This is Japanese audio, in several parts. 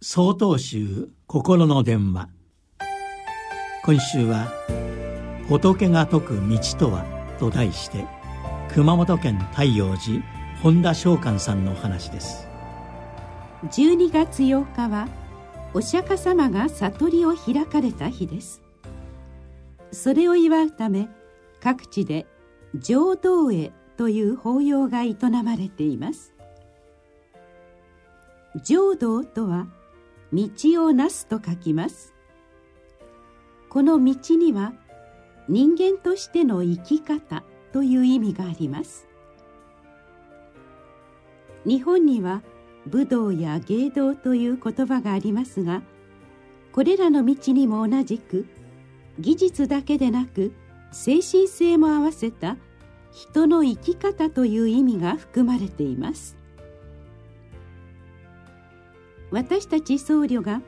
総統集心の電話。今週は「仏が説く道とは」と題して熊本県太陽寺本田翔寛さんのお話です。12月8日はお釈迦様が悟りを開かれた日です。それを祝うため各地で浄土会という法要が営まれています。浄土とは道をなすと書きます。この道には人間としての生き方という意味があります。日本には武道や芸道という言葉がありますがこれらの道にも同じく技術だけでなく精神性も合わせた人の生き方という意味が含まれています。私たち僧侶が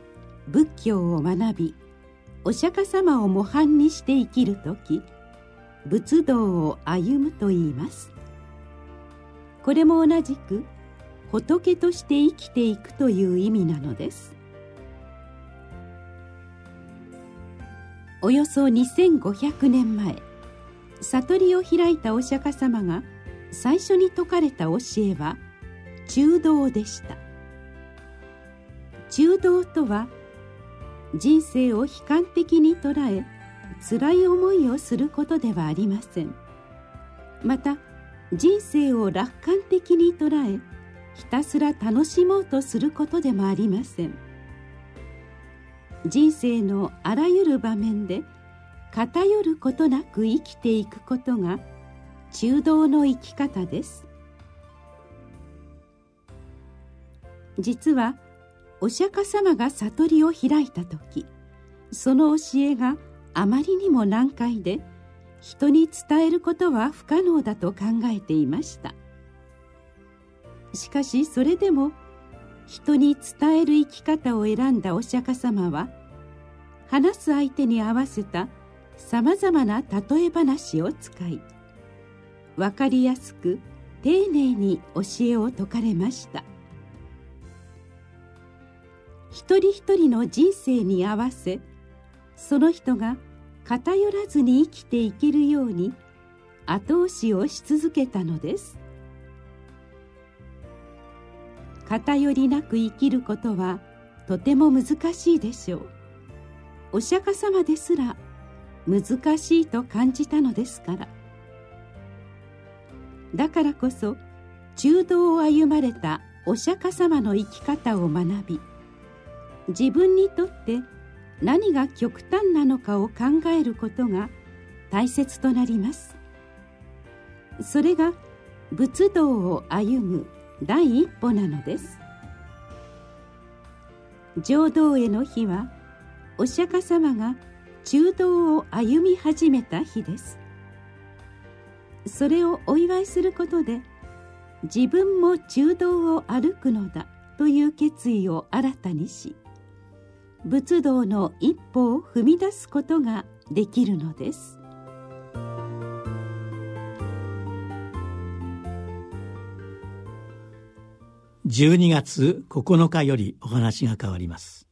仏教を学びお釈迦様を模範にして生きる時仏道を歩むと言います。これも同じく仏として生きていくという意味なのです。およそ2500年前悟りを開いたお釈迦様が最初に説かれた教えは中道でした。中道とは人生を悲観的に捉え辛い思いをすることではありません。また人生を楽観的に捉えひたすら楽しもうとすることでもありません。人生のあらゆる場面で偏ることなく生きていくことが中道の生き方です。実はお釈迦様が悟りを開いた時その教えがあまりにも難解で人に伝えることは不可能だと考えていました。しかしそれでも人に伝える生き方を選んだお釈迦様は話す相手に合わせたさまざまな例え話を使い分かりやすく丁寧に教えを説かれました。一人一人の人生に合わせその人が偏らずに生きていけるように後押しをし続けたのです。偏りなく生きることはとても難しいでしょう。お釈迦様ですら難しいと感じたのですから。だからこそ中道を歩まれたお釈迦様の生き方を学び自分にとって何が極端なのかを考えることが大切となります。それが仏道を歩む第一歩なのです。浄土への日はお釈迦様が中道を歩み始めた日です。それをお祝いすることで自分も中道を歩くのだという決意を新たにし仏道の一歩を踏み出すことができるのです。12月9日よりお話が変わります。